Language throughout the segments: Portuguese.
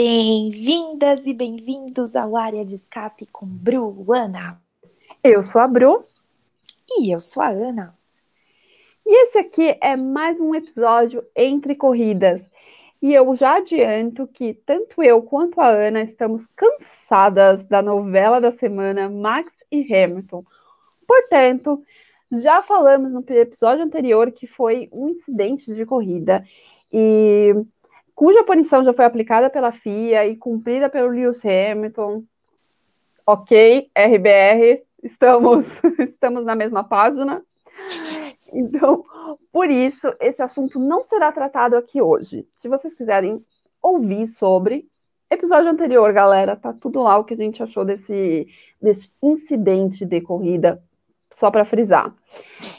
Bem-vindas e bem-vindos ao Área de Escape com Bruana. Eu sou a Bru. E eu sou a Ana. E esse aqui é mais um episódio entre corridas. E eu já adianto que tanto eu quanto a Ana estamos cansadas da novela da semana Max e Hamilton. Portanto, já falamos no episódio anterior que foi um incidente de corrida e cuja punição já foi aplicada pela FIA e cumprida pelo Lewis Hamilton. Ok, RBR, estamos, estamos na mesma página. Então, por isso, esse assunto não será tratado aqui hoje. Se vocês quiserem ouvir sobre, episódio anterior, galera, tá tudo lá o que a gente achou desse, desse incidente de corrida, só para frisar.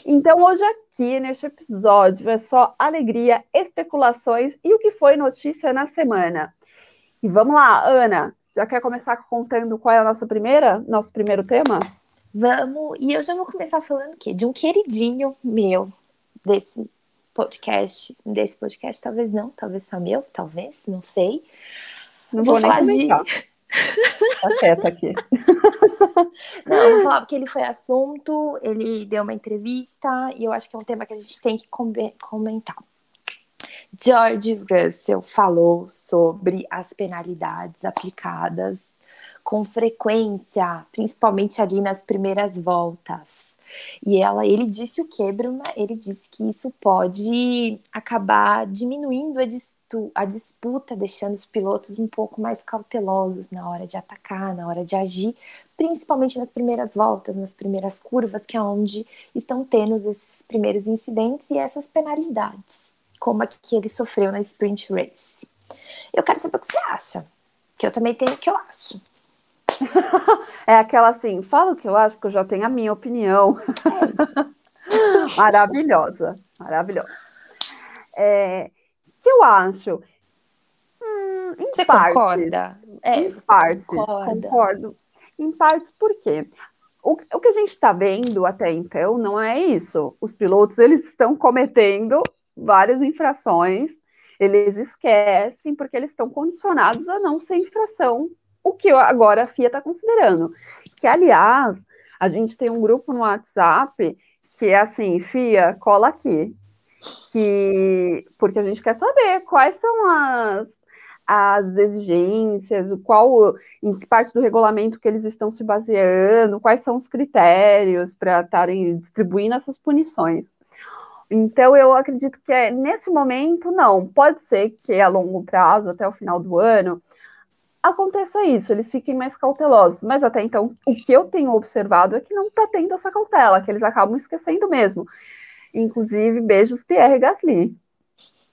Então, hoje aqui, neste episódio, é só alegria, especulações e o que foi notícia na semana. E vamos lá, Ana, já quer começar contando qual é a nossa primeira, nosso primeiro tema? Vamos, e eu já vou começar falando quê? de um queridinho meu desse podcast, desse podcast, talvez não, talvez só meu, talvez, não sei. Não vou, vou falar de Tá quieta aqui. Não, vou falar porque ele foi assunto, ele deu uma entrevista e eu acho que é um tema que a gente tem que comentar. George Russell falou sobre as penalidades aplicadas com frequência, principalmente ali nas primeiras voltas. E ela, ele disse o que, Bruna? Ele disse que isso pode acabar diminuindo a, a disputa, deixando os pilotos um pouco mais cautelosos na hora de atacar, na hora de agir, principalmente nas primeiras voltas, nas primeiras curvas, que é onde estão tendo esses primeiros incidentes e essas penalidades, como a que ele sofreu na sprint race. Eu quero saber o que você acha, que eu também tenho o que eu acho. é aquela assim, fala o que eu acho, que eu já tenho a minha opinião. É maravilhosa, maravilhosa. É, que eu acho? Hum, em Você partes, concorda? É, em partes, concorda. concordo. Em partes, por quê? O, o que a gente está vendo até então não é isso. Os pilotos eles estão cometendo várias infrações, eles esquecem porque eles estão condicionados a não ser infração o que agora a FIA está considerando. Que, aliás, a gente tem um grupo no WhatsApp que é assim, FIA, cola aqui. Que, porque a gente quer saber quais são as, as exigências, qual, em que parte do regulamento que eles estão se baseando, quais são os critérios para estarem distribuindo essas punições. Então, eu acredito que é, nesse momento, não. Pode ser que a longo prazo, até o final do ano, aconteça isso, eles fiquem mais cautelosos. Mas até então, o que eu tenho observado é que não está tendo essa cautela, que eles acabam esquecendo mesmo. Inclusive, beijos Pierre Gasly,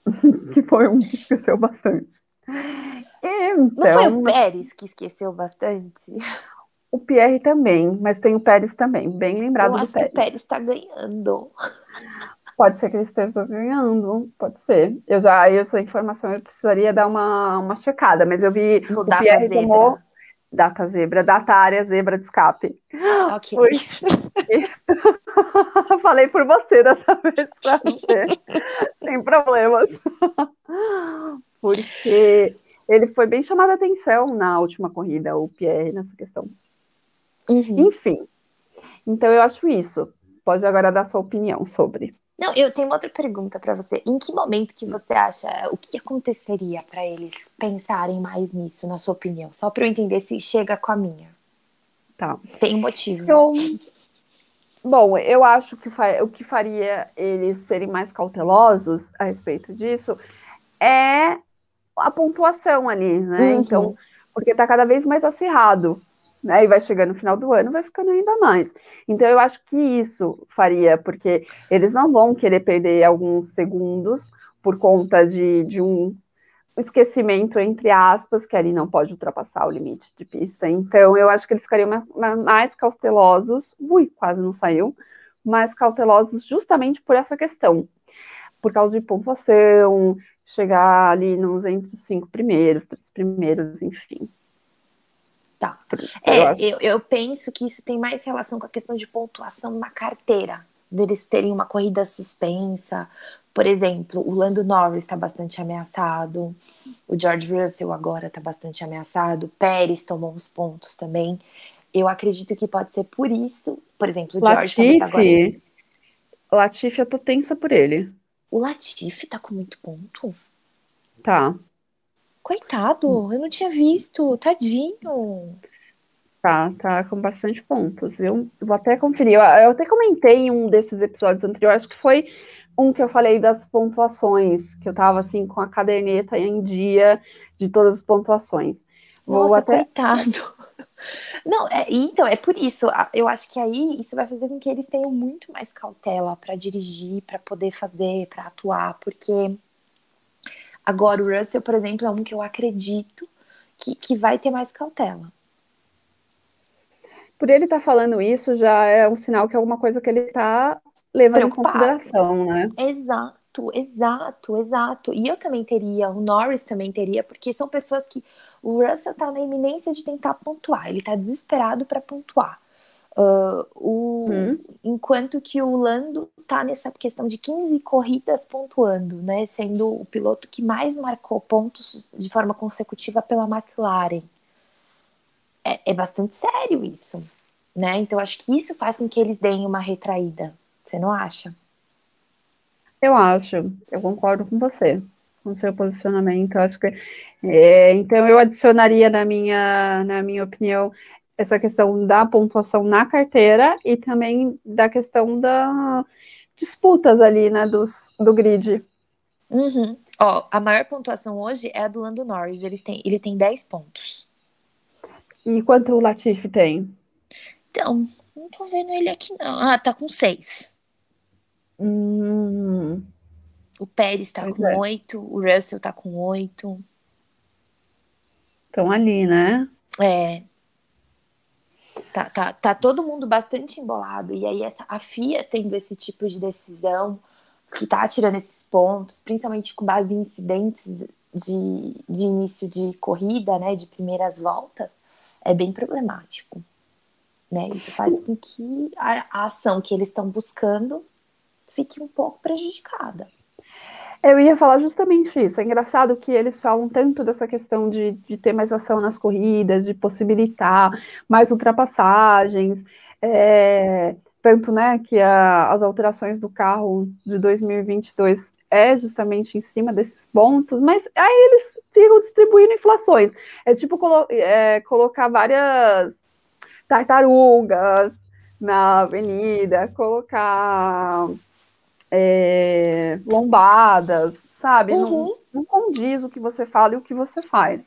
que foi um que esqueceu bastante. Então, não foi o Pérez que esqueceu bastante? O Pierre também, mas tem o Pérez também, bem lembrado eu acho do Pérez. que o Pérez está ganhando. Pode ser que ele esteja ganhando, pode ser. Eu já, essa informação eu precisaria dar uma, uma checada, mas eu vi no o Pierre tomou data zebra, data área zebra de escape. Ok. Foi... Falei por você dessa vez para você, sem problemas. Porque ele foi bem chamado a atenção na última corrida, o Pierre, nessa questão. Uhum. Enfim, então eu acho isso. Pode agora dar sua opinião sobre. Não, eu tenho outra pergunta para você. Em que momento que você acha, o que aconteceria para eles pensarem mais nisso, na sua opinião? Só para eu entender se chega com a minha. Tá. Tem um motivo. Então, bom, eu acho que o que faria eles serem mais cautelosos a respeito disso é a pontuação ali, né? Uhum. Então, porque está cada vez mais acirrado né? E vai chegando no final do ano, vai ficando ainda mais. Então, eu acho que isso faria, porque eles não vão querer perder alguns segundos por conta de, de um esquecimento, entre aspas, que ali não pode ultrapassar o limite de pista. Então, eu acho que eles ficariam mais cautelosos. Ui, quase não saiu. Mais cautelosos justamente por essa questão. Por causa de pontuação, chegar ali nos entre os cinco primeiros, três primeiros, enfim. Tá. É, eu, eu, eu, penso que isso tem mais relação com a questão de pontuação na carteira, deles terem uma corrida suspensa Por exemplo, o Lando Norris está bastante ameaçado, o George Russell agora está bastante ameaçado, o Pérez tomou uns pontos também. Eu acredito que pode ser por isso, por exemplo, o George Latifi, agora... Latifi, eu tô tensa por ele. O Latifi tá com muito ponto? Tá. Coitado, eu não tinha visto, tadinho. Tá, tá com bastante pontos. Eu vou até conferir. Eu, eu até comentei em um desses episódios anteriores, acho que foi um que eu falei das pontuações, que eu tava assim com a caderneta em dia de todas as pontuações. Vou Nossa, até... coitado. Não, é, então, é por isso. Eu acho que aí isso vai fazer com que eles tenham muito mais cautela para dirigir, para poder fazer, para atuar, porque agora o Russell, por exemplo, é um que eu acredito que, que vai ter mais cautela. Por ele estar tá falando isso, já é um sinal que é alguma coisa que ele está levando em consideração, né? Exato. Exato, exato, E eu também teria, o Norris também teria, porque são pessoas que o Russell tá na iminência de tentar pontuar, ele tá desesperado para pontuar. Uh, o, hum. Enquanto que o Lando tá nessa questão de 15 corridas pontuando, né? Sendo o piloto que mais marcou pontos de forma consecutiva pela McLaren. É, é bastante sério isso, né? Então acho que isso faz com que eles deem uma retraída. Você não acha? Eu acho, eu concordo com você, com seu posicionamento. Eu acho que, é, então, eu adicionaria na minha, na minha opinião essa questão da pontuação na carteira e também da questão da disputas ali, né, dos, do grid. Uhum. Ó, a maior pontuação hoje é a do Lando Norris, ele tem, ele tem 10 pontos. E quanto o Latifi tem? Então, não tô vendo ele aqui não. Ah, tá com 6. Hum. O Pérez tá com é. oito, o Russell tá com oito. Estão ali, né? É. Tá, tá, tá todo mundo bastante embolado. E aí essa, a FIA tendo esse tipo de decisão, que tá tirando esses pontos, principalmente com base em incidentes de, de início de corrida, né? De primeiras voltas, é bem problemático. Né? Isso faz com que a, a ação que eles estão buscando fique um pouco prejudicada. Eu ia falar justamente isso. É engraçado que eles falam tanto dessa questão de, de ter mais ação nas corridas, de possibilitar mais ultrapassagens, é, tanto né, que a, as alterações do carro de 2022 é justamente em cima desses pontos, mas aí eles ficam distribuindo inflações. É tipo colo é, colocar várias tartarugas na avenida, colocar é, lombadas, sabe? Uhum. Não, não condiz o que você fala e o que você faz.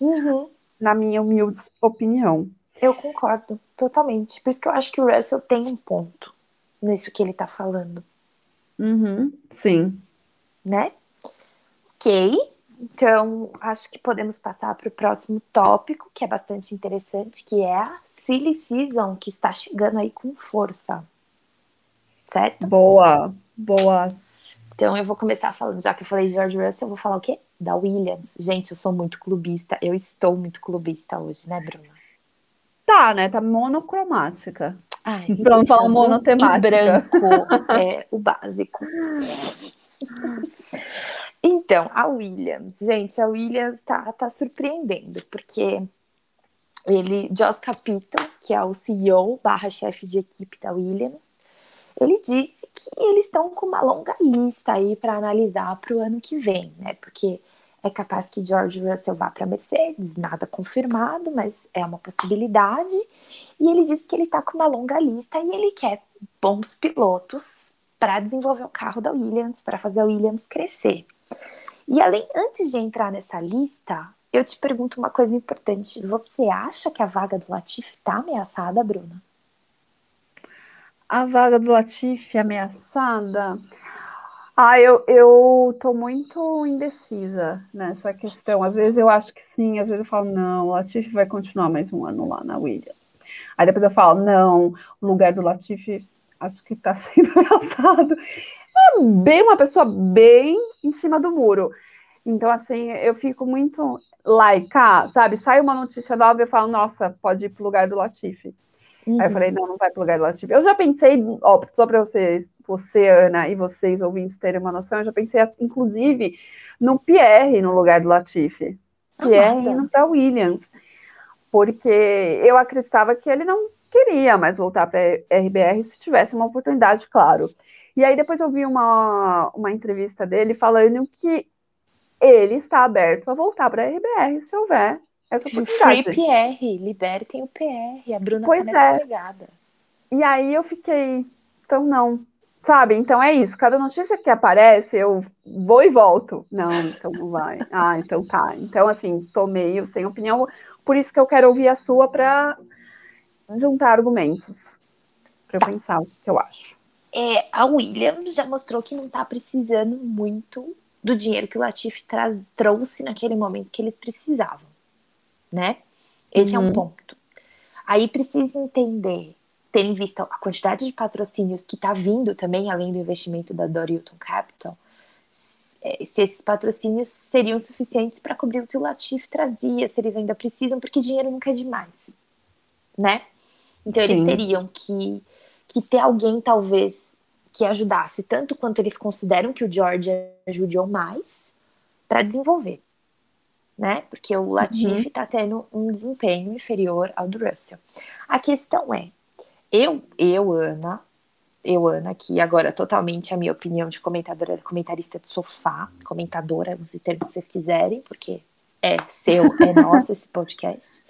Uhum. Na minha humilde opinião. Eu concordo, totalmente. Por isso que eu acho que o Russell tem um ponto nisso que ele tá falando. Uhum. Sim. Né? Ok. Então, acho que podemos passar para o próximo tópico, que é bastante interessante, que é a Silly Season, que está chegando aí com força. Certo? Boa. Boa. Então eu vou começar falando, já que eu falei de George Russell, eu vou falar o quê? Da Williams. Gente, eu sou muito clubista. Eu estou muito clubista hoje, né, Bruna? Tá, né? Tá monocromática. Ai, Pronto, falar monotemática. branco é o básico. Então, a Williams, gente, a Williams tá, tá surpreendendo, porque ele, Joss Capito, que é o CEO barra chefe de equipe da Williams, ele disse que eles estão com uma longa lista aí para analisar para o ano que vem, né? Porque é capaz que George Russell vá para a Mercedes, nada confirmado, mas é uma possibilidade. E ele disse que ele está com uma longa lista e ele quer bons pilotos para desenvolver o carro da Williams, para fazer a Williams crescer. E além, antes de entrar nessa lista, eu te pergunto uma coisa importante. Você acha que a vaga do Latifi está ameaçada, Bruna? A vaga do Latifi ameaçada. Ah, eu, eu tô muito indecisa nessa questão. Às vezes eu acho que sim, às vezes eu falo, não, o Latifi vai continuar mais um ano lá na Williams. Aí depois eu falo, não, o lugar do Latifi acho que tá sendo ameaçado. É bem uma pessoa bem em cima do muro. Então, assim, eu fico muito laica, sabe? Sai uma notícia nova e eu falo, nossa, pode ir pro lugar do Latifi. Uhum. Aí eu falei, não, não vai pro lugar do Latifi. Eu já pensei, ó, só para vocês, você, Ana, e vocês ouvintes terem uma noção, eu já pensei, inclusive, no Pierre no lugar do Latifi. Ah, Pierre indo para Williams. Porque eu acreditava que ele não queria mais voltar para RBR se tivesse uma oportunidade, claro. E aí depois eu vi uma, uma entrevista dele falando que ele está aberto a voltar para a RBR se houver essa oportunidade. Free PR, libertem o PR, a Bruna pois tá é. pegada. E aí eu fiquei, então não, sabe? Então é isso, cada notícia que aparece eu vou e volto. Não, então não vai. Ah, então tá. Então assim, tô meio sem opinião, por isso que eu quero ouvir a sua para juntar argumentos para tá. pensar o que eu acho. É, a Williams já mostrou que não tá precisando muito do dinheiro que o Latifi trouxe naquele momento que eles precisavam, né? Esse uhum. é um uhum. ponto. Aí precisa entender, tendo em vista a quantidade de patrocínios que está vindo também, além do investimento da Dorilton Capital, é, se esses patrocínios seriam suficientes para cobrir o que o Latifi trazia, se eles ainda precisam, porque dinheiro nunca é demais, né? Então Sim. eles teriam que, que ter alguém, talvez, que ajudasse tanto quanto eles consideram que o George ajude ou mais para desenvolver, né? Porque o Latifi está uhum. tendo um desempenho inferior ao do Russell. A questão é, eu, eu Ana, eu Ana, que agora totalmente a minha opinião de comentadora, comentarista de sofá, comentadora, use o termo que vocês quiserem, porque é seu, é nosso esse podcast.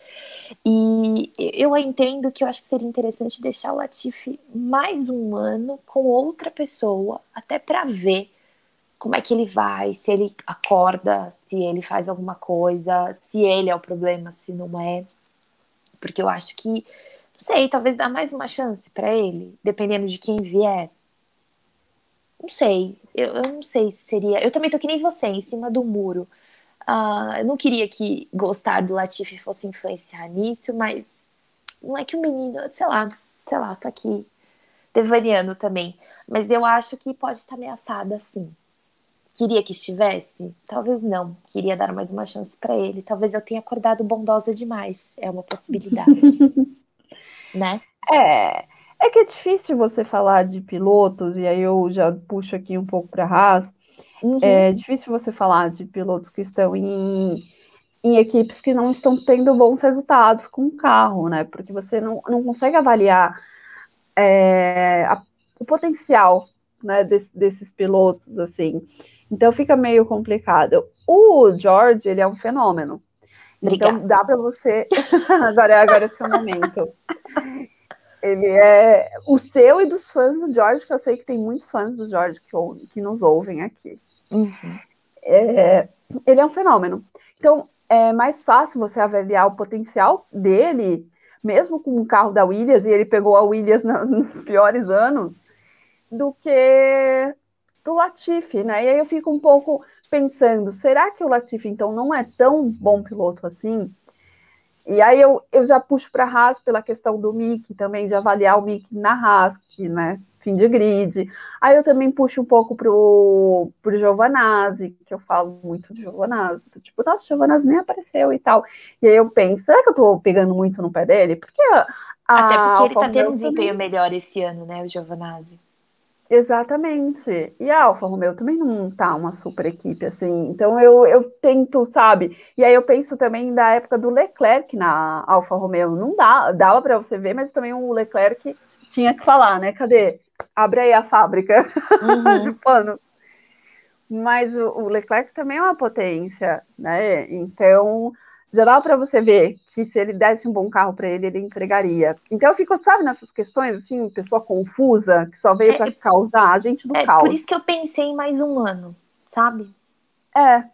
E eu entendo que eu acho que seria interessante deixar o Latifi mais um ano com outra pessoa, até para ver como é que ele vai, se ele acorda, se ele faz alguma coisa, se ele é o problema, se não é. Porque eu acho que, não sei, talvez dá mais uma chance para ele, dependendo de quem vier. Não sei, eu, eu não sei se seria. Eu também tô que nem você, em cima do muro. Uh, eu não queria que gostar do Latifi fosse influenciar nisso, mas não é que o menino, sei lá, sei lá, tô aqui devariando também. Mas eu acho que pode estar ameaçada sim. Queria que estivesse? Talvez não. Queria dar mais uma chance para ele. Talvez eu tenha acordado bondosa demais. É uma possibilidade. né? É. É que é difícil você falar de pilotos, e aí eu já puxo aqui um pouco para a Haas, Uhum. É difícil você falar de pilotos que estão em, em equipes que não estão tendo bons resultados com o carro, né? Porque você não, não consegue avaliar é, a, o potencial né, desse, desses pilotos, assim. Então fica meio complicado. O George, ele é um fenômeno. Obrigada. Então dá para você. agora, agora é seu momento. Ele é o seu e dos fãs do George, que eu sei que tem muitos fãs do George que, que nos ouvem aqui. Uhum. É, ele é um fenômeno. Então, é mais fácil você avaliar o potencial dele, mesmo com o carro da Williams, e ele pegou a Williams na, nos piores anos, do que do Latifi, né? E aí eu fico um pouco pensando, será que o Latifi, então, não é tão bom piloto assim? E aí eu, eu já puxo para a Haas pela questão do Mick também, de avaliar o Mick na Haas, que, né, fim de grid. Aí eu também puxo um pouco pro, pro Giovanazzi, que eu falo muito de Giovanazzi. Então, tipo, nossa, Giovanazzi nem apareceu e tal. E aí eu penso, será que eu tô pegando muito no pé dele? Porque a, Até porque ele tá tendo um desempenho melhor esse ano, né, o Giovanazzi. Exatamente. E a Alfa Romeo também não tá uma super equipe, assim. Então eu, eu tento, sabe? E aí eu penso também da época do Leclerc na Alfa Romeo. Não dá, dava para você ver, mas também o Leclerc tinha que falar, né? Cadê? abre aí a fábrica uhum. de panos. Mas o, o, Leclerc também é uma potência, né? Então já dá para você ver que se ele desse um bom carro para ele, ele entregaria. Então eu fico, sabe, nessas questões assim, pessoa confusa, que só veio é, para causar, a gente do é, caos. Por isso que eu pensei em mais um ano, sabe? É.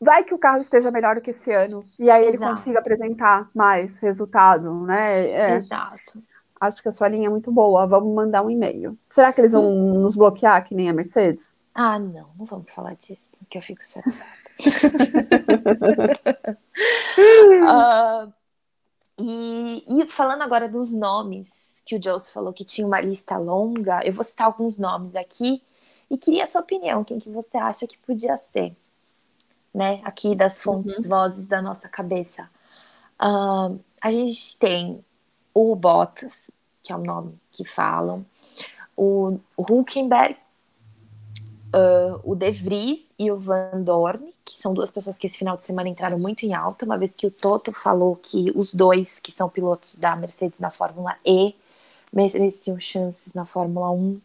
Vai que o carro esteja melhor do que esse ano, e aí Exato. ele consiga apresentar mais resultado, né? É. Exato acho que a sua linha é muito boa, vamos mandar um e-mail. Será que eles vão nos bloquear, que nem a Mercedes? Ah, não, não vamos falar disso, que eu fico chateada. Uh, e, e, falando agora dos nomes, que o Joe falou que tinha uma lista longa, eu vou citar alguns nomes aqui e queria a sua opinião, quem que você acha que podia ser, né? Aqui das fontes, uhum. vozes da nossa cabeça. Uh, a gente tem o Bottas, que é o nome que falam, o, Hulkenberg, uh, o De Vries e o Van Dorn, são duas pessoas que esse final de semana entraram muito em alta, uma vez que o Toto falou que os dois, que são pilotos da Mercedes na Fórmula E, mereciam chances na Fórmula 1. Uh,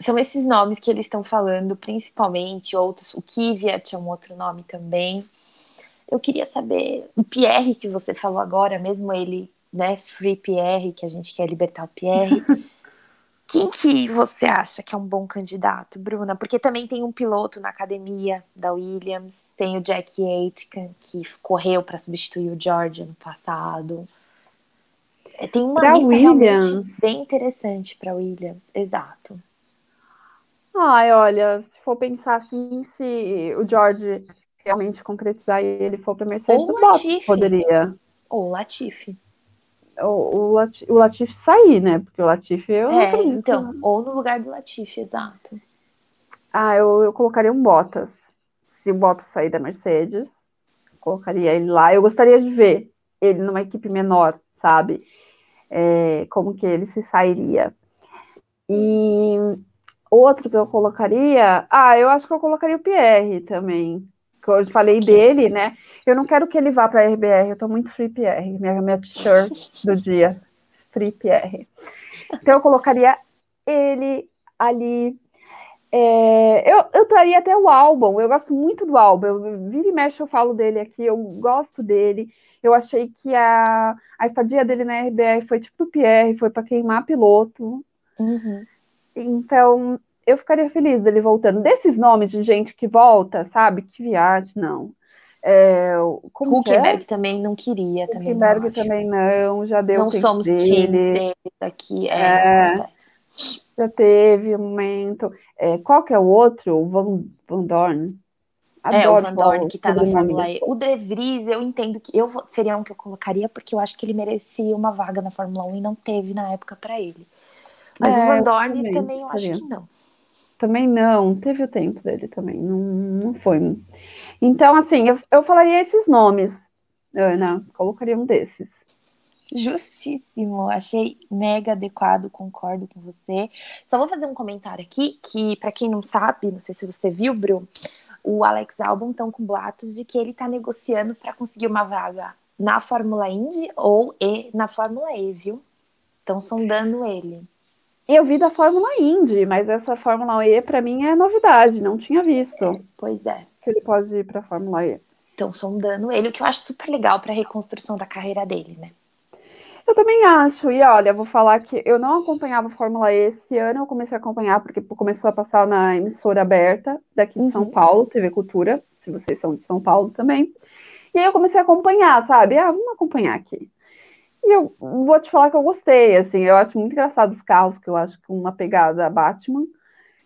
são esses nomes que eles estão falando, principalmente outros. O Kvyat é um outro nome também. Eu queria saber, o Pierre que você falou agora, mesmo ele, né, Free Pierre, que a gente quer libertar o Pierre. Quem que você acha que é um bom candidato, Bruna? Porque também tem um piloto na academia da Williams, tem o Jack Aitken, que correu para substituir o George ano passado. É, tem uma pra lista Williams. realmente bem interessante para Williams, exato. Ai, olha, se for pensar assim, se o George realmente concretizar e ele for para Mercedes, Ou o Latifi. poderia. Ou Latifi. O, o, Latifi sair, né? Porque o Latifi eu É, então, ou no lugar do Latifi, exato. Ah, eu, eu colocaria um Bottas. Se o Bottas sair da Mercedes, colocaria ele lá. Eu gostaria de ver ele numa equipe menor, sabe? É, como que ele se sairia. E outro que eu colocaria, ah, eu acho que eu colocaria o Pierre também que eu falei dele, né? Eu não quero que ele vá para a RBR, eu tô muito Free PR, minha, minha t-shirt do dia, Free PR. Então eu colocaria ele ali. É, eu, eu traria até o álbum, eu gosto muito do álbum, eu, vira e mexe eu falo dele aqui, eu gosto dele. Eu achei que a, a estadia dele na RBR foi tipo do Pierre, foi para queimar piloto. Uhum. Então, eu ficaria feliz dele voltando. Desses nomes de gente que volta, sabe? Que viagem, não. É, como Huckenberg é? também não queria. Huckenberg também, também não, já deu Não somos dele. time aqui. É, é, já teve um momento. É, qual que é o outro? O Van, Van Dorn? Adoro é, o Van Dorn, que tá na Fórmula E. O De Vries, eu entendo que eu seria um que eu colocaria, porque eu acho que ele merecia uma vaga na Fórmula 1 e não teve na época para ele. Mas é, o Van Dorn também, também eu seria. acho que não. Também não, teve o tempo dele também, não, não foi. Então, assim, eu, eu falaria esses nomes, Ana, colocaria um desses. Justíssimo, achei mega adequado, concordo com você. Só vou fazer um comentário aqui, que para quem não sabe, não sei se você viu, Bru, o Alex Albon estão com boatos de que ele está negociando para conseguir uma vaga na Fórmula Indy ou e na Fórmula E, viu? Estão sondando ele. Eu vi da Fórmula Indy, mas essa Fórmula E para mim é novidade, não tinha visto. É, pois é. Que ele pode ir para a Fórmula E. Estão sondando ele, o que eu acho super legal para a reconstrução da carreira dele, né? Eu também acho. E olha, vou falar que eu não acompanhava a Fórmula E esse ano, eu comecei a acompanhar porque começou a passar na emissora aberta daqui de uhum. São Paulo, TV Cultura, se vocês são de São Paulo também. E aí eu comecei a acompanhar, sabe? Ah, vamos acompanhar aqui. E eu vou te falar que eu gostei, assim, eu acho muito engraçado os carros, que eu acho que uma pegada Batman.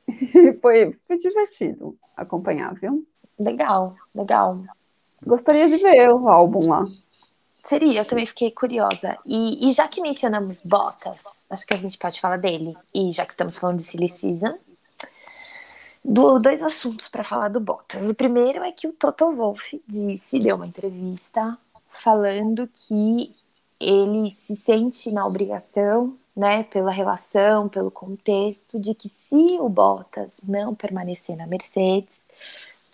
foi, foi divertido acompanhar, viu? Legal, legal. Gostaria de ver o álbum lá. Seria, eu também fiquei curiosa. E, e, já que mencionamos Bottas, acho que a gente pode falar dele. E já que estamos falando de Silly Season, do, dois assuntos para falar do Bottas. O primeiro é que o Toto Wolff disse, deu uma entrevista falando que ele se sente na obrigação, né, pela relação, pelo contexto, de que se o Bottas não permanecer na Mercedes,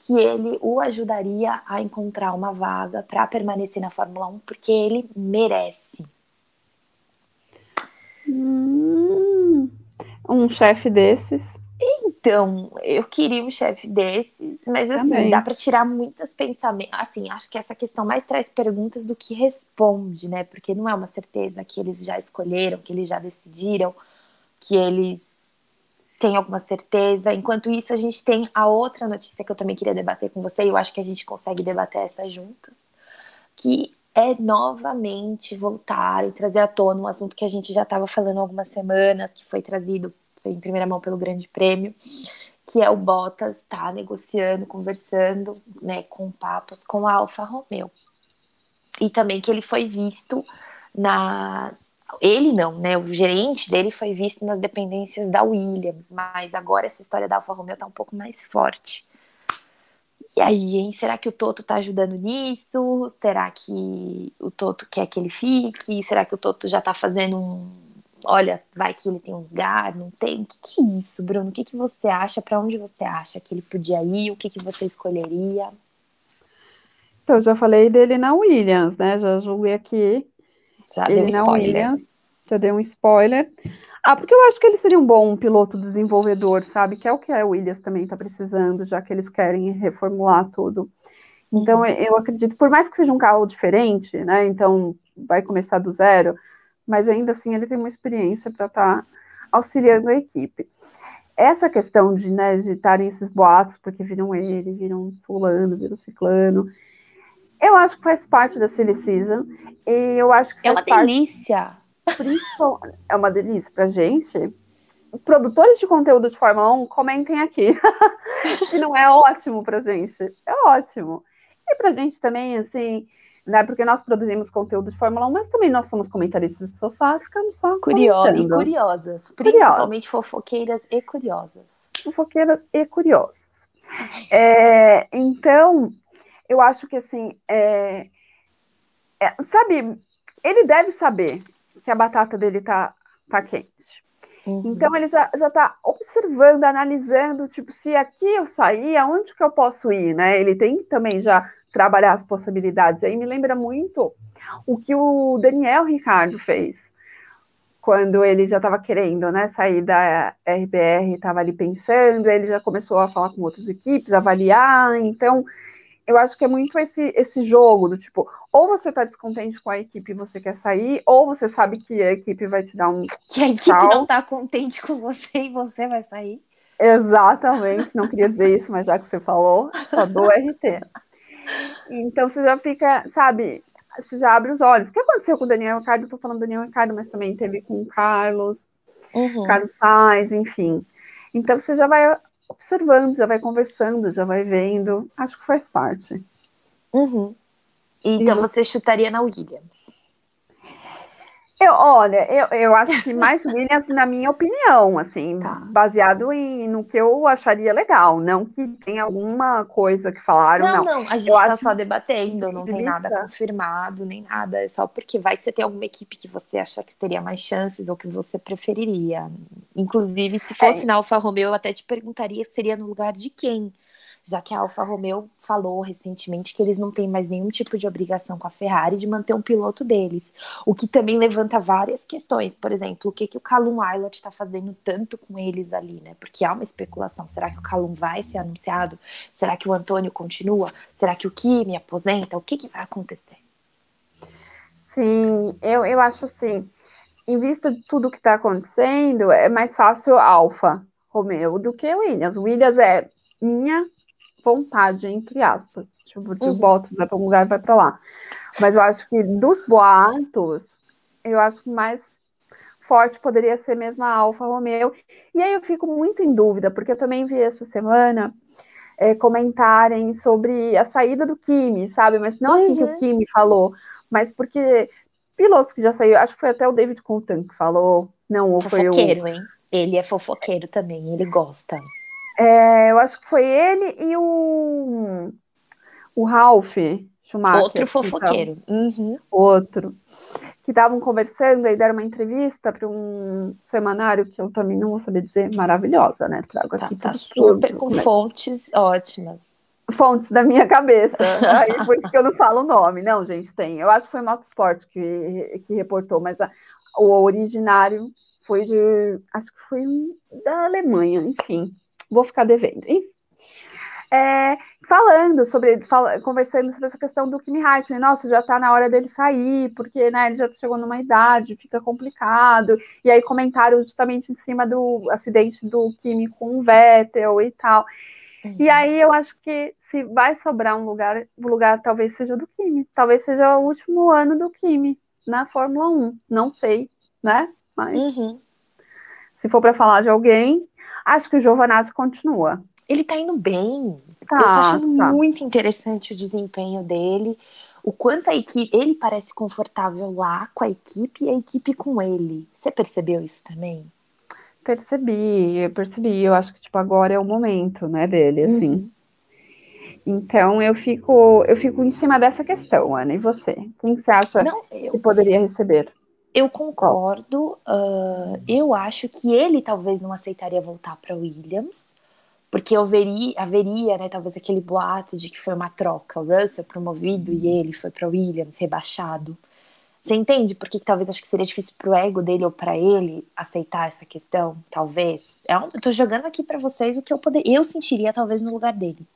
que ele o ajudaria a encontrar uma vaga para permanecer na Fórmula 1, porque ele merece. Hum, um chefe desses então, eu queria um chefe desses, mas assim, Também. dá para tirar muitos pensamentos. Assim, acho que essa questão mais traz perguntas do que responde, né? Porque não é uma certeza que eles já escolheram, que eles já decidiram, que eles têm alguma certeza. Enquanto isso, a gente tem a outra notícia que eu também queria debater com você, e eu acho que a gente consegue debater essa juntas, que é novamente voltar e trazer à tona um assunto que a gente já estava falando algumas semanas, que foi trazido em primeira mão pelo Grande Prêmio, que é o Bottas tá negociando, conversando, né, com papos com a Alfa Romeo. E também que ele foi visto na ele não, né? O gerente dele foi visto nas dependências da Williams, mas agora essa história da Alfa Romeo tá um pouco mais forte. E aí, hein? Será que o Toto tá ajudando nisso? Será que o Toto quer que ele fique? Será que o Toto já tá fazendo um olha, vai que ele tem um lugar, não tem. O que, que é isso, Bruno? O que, que você acha? Para onde você acha que ele podia ir? O que, que você escolheria? Então, eu já falei dele na Williams, né? Já julguei aqui. Já ele deu um spoiler. Williams, já dei um spoiler. Ah, porque eu acho que ele seria um bom piloto desenvolvedor, sabe? Que é o que a Williams também está precisando, já que eles querem reformular tudo. Então, uhum. eu acredito, por mais que seja um carro diferente, né? Então, vai começar do zero, mas ainda assim ele tem uma experiência para estar tá auxiliando a equipe. Essa questão de, né, de estarem esses boatos, porque viram ele, viram fulano, viram ciclano, eu acho que faz parte da Silly Season, e eu acho que É uma parte, delícia! É uma delícia pra gente. Produtores de conteúdo de Fórmula 1, comentem aqui. Se não é ótimo pra gente. É ótimo. E pra gente também, assim, né? Porque nós produzimos conteúdo de Fórmula 1, mas também nós somos comentaristas de sofá, ficamos só Curiosa, e curiosas, principalmente fofoqueiras e curiosas. Fofoqueiras e curiosas. É, então, eu acho que assim, é, é, sabe, ele deve saber que a batata dele tá, tá quente. Uhum. Então ele já, já tá observando, analisando, tipo, se aqui eu sair, aonde que eu posso ir, né? Ele tem também já trabalhar as possibilidades. Aí me lembra muito o que o Daniel Ricardo fez quando ele já estava querendo, né, sair da RBR, estava ali pensando, ele já começou a falar com outras equipes, avaliar, então eu acho que é muito esse, esse jogo do tipo, ou você tá descontente com a equipe e você quer sair, ou você sabe que a equipe vai te dar um. Que a equipe não tá contente com você e você vai sair. Exatamente, não queria dizer isso, mas já que você falou, só dou RT. Então você já fica, sabe, você já abre os olhos. O que aconteceu com o Daniel Ricardo? Eu tô falando do Daniel Ricardo, mas também teve com o Carlos, uhum. Carlos Sainz, enfim. Então você já vai observando, já vai conversando, já vai vendo. Acho que faz parte. Uhum. Então e você chutaria na Williams? Eu, olha, eu, eu acho que mais Williams, na minha opinião, assim, tá. baseado em, no que eu acharia legal, não que tenha alguma coisa que falaram, não. Não, não, a gente está só debatendo, não tem nada confirmado, nem nada, é só porque vai que você tem alguma equipe que você acha que teria mais chances ou que você preferiria. Inclusive, se fosse é. na Alfa Romeo, eu até te perguntaria se seria no lugar de quem já que a Alfa Romeo falou recentemente que eles não têm mais nenhum tipo de obrigação com a Ferrari de manter um piloto deles, o que também levanta várias questões, por exemplo, o que, que o Calum Aylott está fazendo tanto com eles ali, né? Porque há uma especulação, será que o Calum vai ser anunciado? Será que o Antônio continua? Será que o Kimi aposenta? O que, que vai acontecer? Sim, eu, eu acho assim, em vista de tudo que está acontecendo, é mais fácil Alfa Romeo do que Williams. Williams é minha vontade, entre aspas. Tipo, de uhum. Bottas vai para um lugar e vai para lá. Mas eu acho que dos boatos, eu acho que mais forte poderia ser mesmo a Alfa Romeo. E aí eu fico muito em dúvida, porque eu também vi essa semana é, comentarem sobre a saída do Kimi, sabe? Mas não uhum. assim que o uhum. Kimi falou, mas porque pilotos que já saiu, acho que foi até o David Coulthard que falou, não, ou foi o... Fofoqueiro, hein? Ele é fofoqueiro também, ele gosta. É, eu acho que foi ele e o, o Ralph Schumacher. Outro fofoqueiro. Uhum. Outro. Que estavam conversando e deram uma entrevista para um semanário que eu também não vou saber dizer, maravilhosa, né? Trago tá, aqui tá super com fontes ótimas. Fontes da minha cabeça. Aí, por isso que eu não falo o nome. Não, gente, tem. Eu acho que foi Motorsport que, que reportou, mas a, o originário foi de. Acho que foi da Alemanha, enfim vou ficar devendo. É, falando sobre, fal, conversando sobre essa questão do Kimi Raikkonen, nossa, já tá na hora dele sair, porque né, ele já chegou numa idade, fica complicado, e aí comentaram justamente em cima do acidente do Kimi com o Vettel e tal. Uhum. E aí eu acho que se vai sobrar um lugar, o lugar talvez seja do Kimi, talvez seja o último ano do Kimi na Fórmula 1, não sei, né? Mas uhum. Se for para falar de alguém, Acho que o Giovanazzi continua. Ele tá indo bem. Tá, eu tô achando tá. muito interessante o desempenho dele. O quanto a equipe. Ele parece confortável lá com a equipe e a equipe com ele. Você percebeu isso também? Percebi, eu percebi. Eu acho que, tipo, agora é o momento, né, dele, assim. Uhum. Então eu fico, eu fico em cima dessa questão, Ana. E você? Quem que você acha Não, eu... que poderia receber? Eu concordo. Uh, eu acho que ele talvez não aceitaria voltar para Williams, porque haveria, haveria, né, talvez aquele boato de que foi uma troca. O Russell promovido e ele foi para Williams, rebaixado. Você entende por que talvez acho que seria difícil pro ego dele ou para ele aceitar essa questão? Talvez. É um, eu tô jogando aqui para vocês o que eu poder, eu sentiria talvez no lugar dele.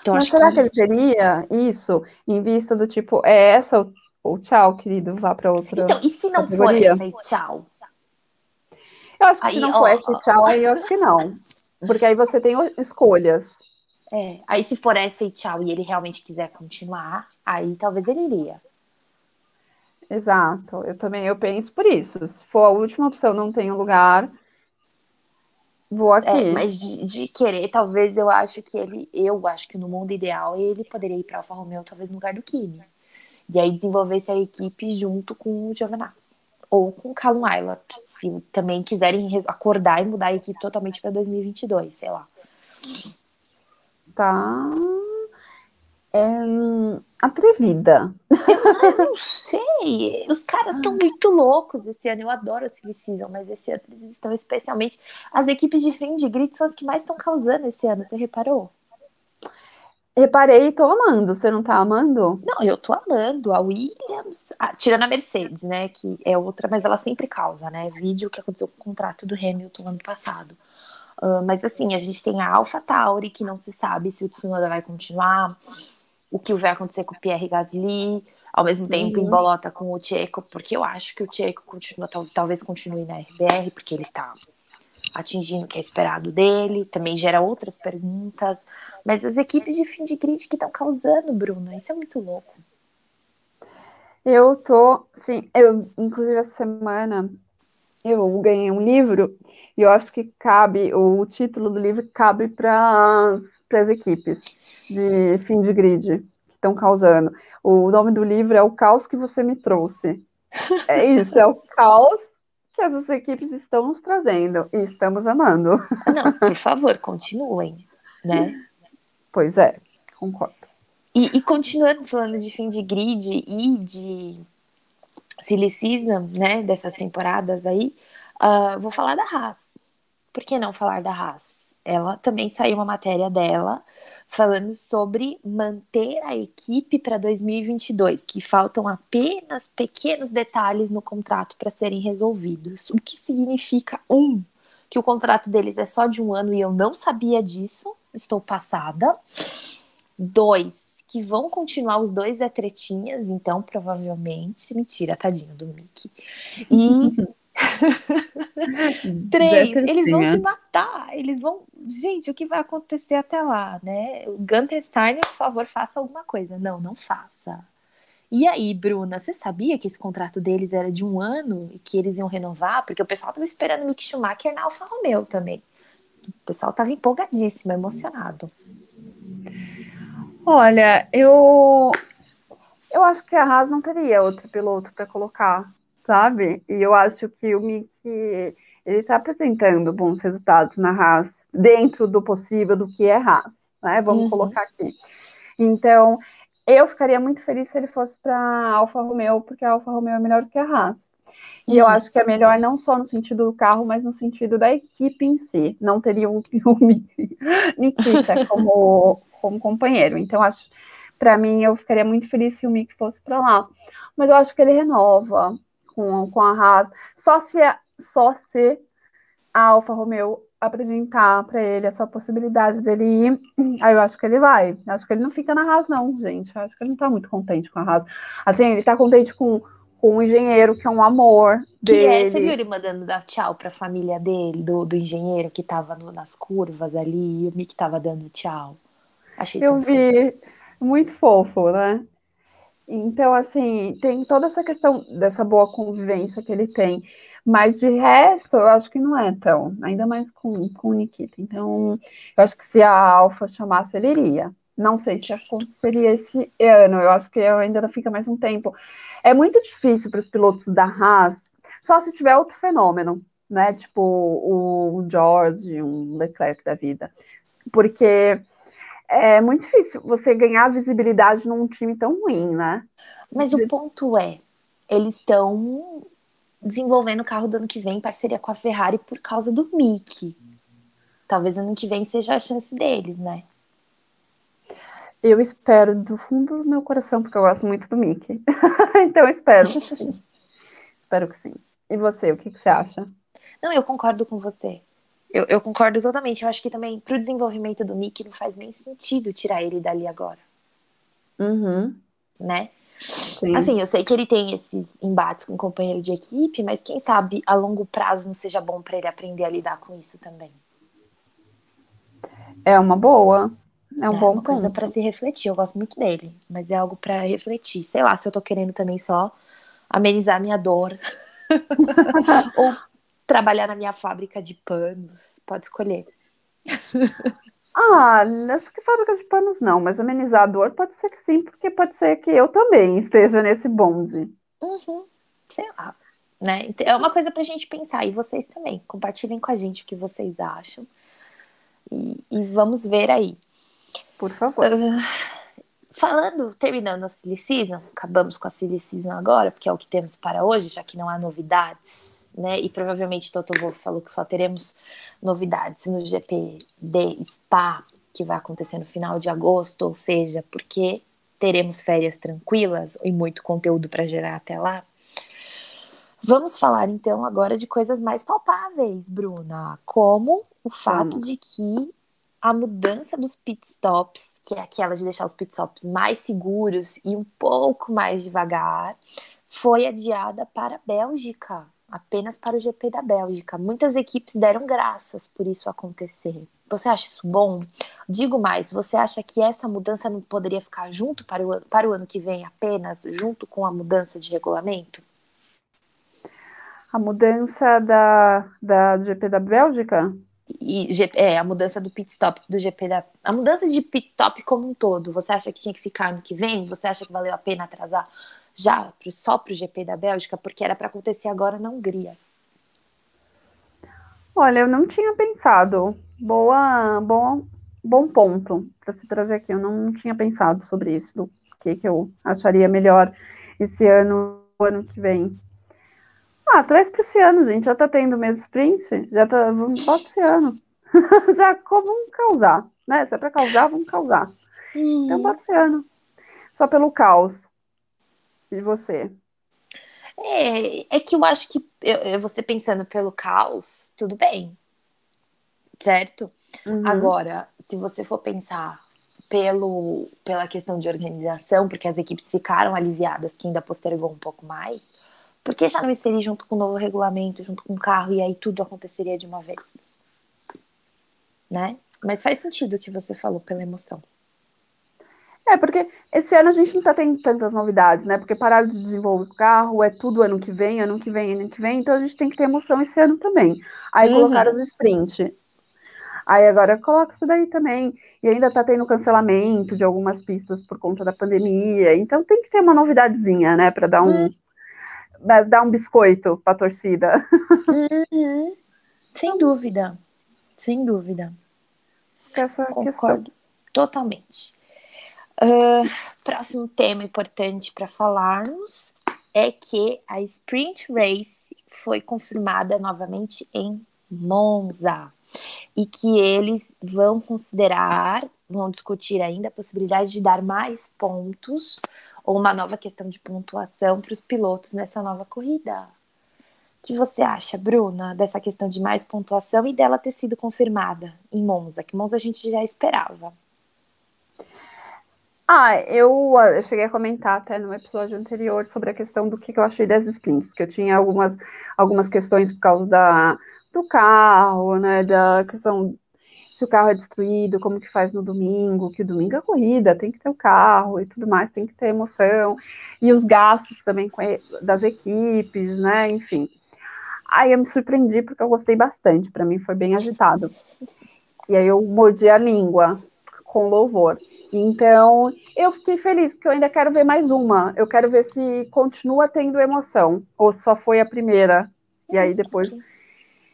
Então, Mas será que, que ele teria isso em vista do tipo, é essa o, o tchau, querido, vá para outra. Então, e se não categoria? for esse tchau? Eu acho que aí, se não ó, for tchau, aí eu acho que não. Porque aí você tem escolhas. É, aí se for essa e tchau e ele realmente quiser continuar, aí talvez ele iria. Exato, eu também eu penso por isso. Se for a última opção, não tem lugar, vou aqui. É, mas de, de, querer, talvez eu acho que ele, eu acho que no mundo ideal ele poderia ir para Alfa Romeo, talvez no lugar do Kimi. E aí desenvolver essa equipe junto com o Giovinazzi. Ou com o Callum Eilert, se também quiserem acordar e mudar a equipe totalmente para 2022, sei lá. Tá é, atrevida. Eu não sei. Os caras estão muito loucos esse ano. Eu adoro a Silly Season, mas esse ano eles estão especialmente. As equipes de fim de grid são as que mais estão causando esse ano. Você reparou? Reparei e tô amando. Você não tá amando? Não, eu tô amando. A Williams, ah, tirando a Mercedes, né? Que é outra, mas ela sempre causa, né? Vídeo que aconteceu com o contrato do Hamilton ano passado. Uh, mas assim, a gente tem a Alpha Tauri, que não se sabe se o Tsunoda vai continuar o que vai acontecer com o Pierre Gasly, ao mesmo tempo uhum. embolota com o Tcheco, porque eu acho que o Tcheco continua, talvez continue na RBR, porque ele tá atingindo o que é esperado dele, também gera outras perguntas, mas as equipes de fim de grid que estão causando, Bruno, isso é muito louco. Eu tô, sim, eu, inclusive essa semana, eu ganhei um livro e eu acho que cabe, o título do livro cabe para as equipes de fim de grid que estão causando. O nome do livro é O Caos que Você Me Trouxe. É isso, é o caos que essas equipes estão nos trazendo e estamos amando. Não, por favor, continuem, né? Pois é, concordo. E, e continuando falando de fim de grid e de silly season, né, dessas temporadas aí, uh, vou falar da Haas. Por que não falar da Haas? Ela também saiu uma matéria dela falando sobre manter a equipe para 2022, que faltam apenas pequenos detalhes no contrato para serem resolvidos. O que significa um que o contrato deles é só de um ano e eu não sabia disso, estou passada. Dois, que vão continuar os dois é tretinhas, então provavelmente. Mentira, tadinho do Mickey. E. Três, eles vão se matar, eles vão. Gente, o que vai acontecer até lá, né? O Gunter Steiner, por favor, faça alguma coisa. Não, não faça. E aí, Bruna, você sabia que esse contrato deles era de um ano e que eles iam renovar? Porque o pessoal tava esperando o Mick Schumacher na Alfa Romeo também. O pessoal tava empolgadíssimo, emocionado. Olha, eu eu acho que a Haas não teria outro piloto para colocar, sabe? E eu acho que o Mick ele está apresentando bons resultados na Haas dentro do possível do que é Haas, né? Vamos uhum. colocar aqui. Então, eu ficaria muito feliz se ele fosse para Alfa Romeo, porque a Alfa Romeo é melhor do que a Haas. E uhum. eu acho que é melhor não só no sentido do carro, mas no sentido da equipe em si. Não teria um, um Nikita como como companheiro. Então, acho, para mim, eu ficaria muito feliz se o Mick fosse para lá. Mas eu acho que ele renova com, com a Haas. Só se, só se a Alfa Romeo apresentar para ele essa possibilidade dele ir, aí eu acho que ele vai. Acho que ele não fica na Haas, não, gente. Eu acho que ele não tá muito contente com a Haas. Assim, ele tá contente com, com o engenheiro, que é um amor que dele. É, você viu ele mandando dar tchau para a família dele, do, do engenheiro que tava no, nas curvas ali, e o Mick tava dando tchau. Achei Eu vi, fofo. muito fofo, né? Então, assim, tem toda essa questão dessa boa convivência que ele tem. Mas de resto, eu acho que não é tão, ainda mais com, com o Nikita. Então, eu acho que se a Alfa chamasse, ele iria. Não sei se aconteceria esse ano, eu acho que ainda fica mais um tempo. É muito difícil para os pilotos da Haas, só se tiver outro fenômeno, né? Tipo o George, um Leclerc da vida. Porque é muito difícil você ganhar visibilidade num time tão ruim, né? Mas o ponto é, eles estão desenvolvendo o carro do ano que vem em parceria com a Ferrari por causa do Mickey. Talvez ano que vem seja a chance deles, né? Eu espero do fundo do meu coração, porque eu gosto muito do Mickey. então eu espero. Que sim. espero que sim. E você, o que, que você acha? Não, eu concordo com você. Eu, eu concordo totalmente. Eu acho que também, pro desenvolvimento do Mickey, não faz nem sentido tirar ele dali agora. Uhum. Né? Sim. Assim, eu sei que ele tem esses embates com o companheiro de equipe, mas quem sabe a longo prazo não seja bom para ele aprender a lidar com isso também. É uma boa. É um é bom uma ponto. coisa para se refletir. Eu gosto muito dele, mas é algo para refletir. Sei lá, se eu tô querendo também só amenizar minha dor ou trabalhar na minha fábrica de panos, pode escolher. Ah, acho que fábrica de panos não, mas amenizar a dor pode ser que sim, porque pode ser que eu também esteja nesse bonde. Uhum, sei lá. Né? É uma coisa pra gente pensar, e vocês também. Compartilhem com a gente o que vocês acham. E, e vamos ver aí. Por favor. Uh, falando, terminando a Silly Season, acabamos com a Silly Season agora, porque é o que temos para hoje, já que não há novidades né? E provavelmente Toto Wolff falou que só teremos novidades no GP de Spa, que vai acontecer no final de agosto, ou seja, porque teremos férias tranquilas e muito conteúdo para gerar até lá. Vamos falar então agora de coisas mais palpáveis, Bruna, como o fato Vamos. de que a mudança dos pitstops, que é aquela de deixar os pitstops mais seguros e um pouco mais devagar, foi adiada para a Bélgica apenas para o GP da Bélgica. Muitas equipes deram graças por isso acontecer. Você acha isso bom? Digo mais, você acha que essa mudança não poderia ficar junto para o, para o ano que vem apenas, junto com a mudança de regulamento? A mudança da, da, do GP da Bélgica? E, é, a mudança do pit stop do GP da. A mudança de pit stop como um todo. Você acha que tinha que ficar ano que vem? Você acha que valeu a pena atrasar já só para o GP da Bélgica, porque era para acontecer agora na Hungria. Olha, eu não tinha pensado. Boa, bom, bom ponto para se trazer aqui. Eu não tinha pensado sobre isso, do que, que eu acharia melhor esse ano, ano que vem. Ah, traz para esse ano, gente. Já tá tendo mesmo sprint, já tá, vamos bota esse ano. já como vamos causar, né? Se é para causar, vamos causar. Hum. Então bota esse ano. Só pelo caos. E você? É, é que eu acho que eu, você pensando pelo caos, tudo bem. Certo? Uhum. Agora, se você for pensar pelo, pela questão de organização, porque as equipes ficaram aliviadas que ainda postergou um pouco mais, por que já não inserir junto com o novo regulamento, junto com o carro, e aí tudo aconteceria de uma vez? Né? Mas faz sentido o que você falou pela emoção. É, porque esse ano a gente não está tendo tantas novidades, né? Porque pararam de desenvolver o carro, é tudo ano que vem, ano que vem, ano que vem, então a gente tem que ter emoção esse ano também. Aí uhum. colocaram os sprint. Aí agora coloca isso daí também. E ainda está tendo cancelamento de algumas pistas por conta da pandemia. Então tem que ter uma novidadezinha, né? Para dar um. Uhum. Dar um biscoito para a torcida. Uhum. Sem dúvida. Sem dúvida. Essa Concordo questão. totalmente. Uh, próximo tema importante para falarmos é que a Sprint Race foi confirmada novamente em Monza e que eles vão considerar, vão discutir ainda a possibilidade de dar mais pontos ou uma nova questão de pontuação para os pilotos nessa nova corrida. O que você acha, Bruna, dessa questão de mais pontuação e dela ter sido confirmada em Monza? Que Monza a gente já esperava. Ah, eu, eu, cheguei a comentar até no episódio anterior sobre a questão do que, que eu achei das sprints, que eu tinha algumas, algumas questões por causa da, do carro, né, da questão se o carro é destruído, como que faz no domingo, que o domingo é corrida, tem que ter o carro e tudo mais, tem que ter emoção, e os gastos também das equipes, né, enfim. Aí eu me surpreendi porque eu gostei bastante, para mim foi bem agitado. E aí eu mordi a língua com louvor. Então, eu fiquei feliz, porque eu ainda quero ver mais uma. Eu quero ver se continua tendo emoção, ou só foi a primeira. E aí depois.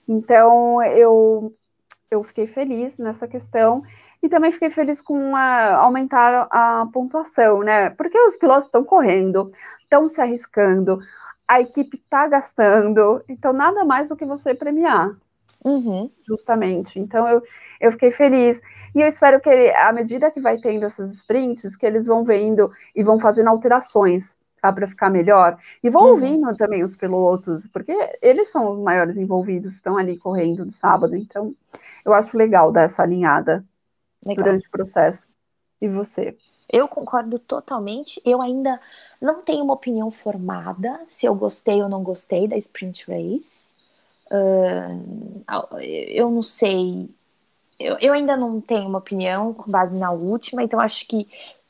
Então, eu, eu fiquei feliz nessa questão. E também fiquei feliz com a, aumentar a pontuação, né? Porque os pilotos estão correndo, estão se arriscando. a equipe está gastando, então nada mais do que você premiar. Uhum. Justamente. Então eu, eu fiquei feliz. E eu espero que, à medida que vai tendo essas sprints, que eles vão vendo e vão fazendo alterações tá, para ficar melhor. E vão uhum. ouvindo também os pilotos, porque eles são os maiores envolvidos, estão ali correndo no sábado. Então eu acho legal dar essa alinhada legal. durante o processo. E você? Eu concordo totalmente. Eu ainda não tenho uma opinião formada se eu gostei ou não gostei da sprint race. Uh, eu não sei. Eu, eu ainda não tenho uma opinião com base na última, então acho que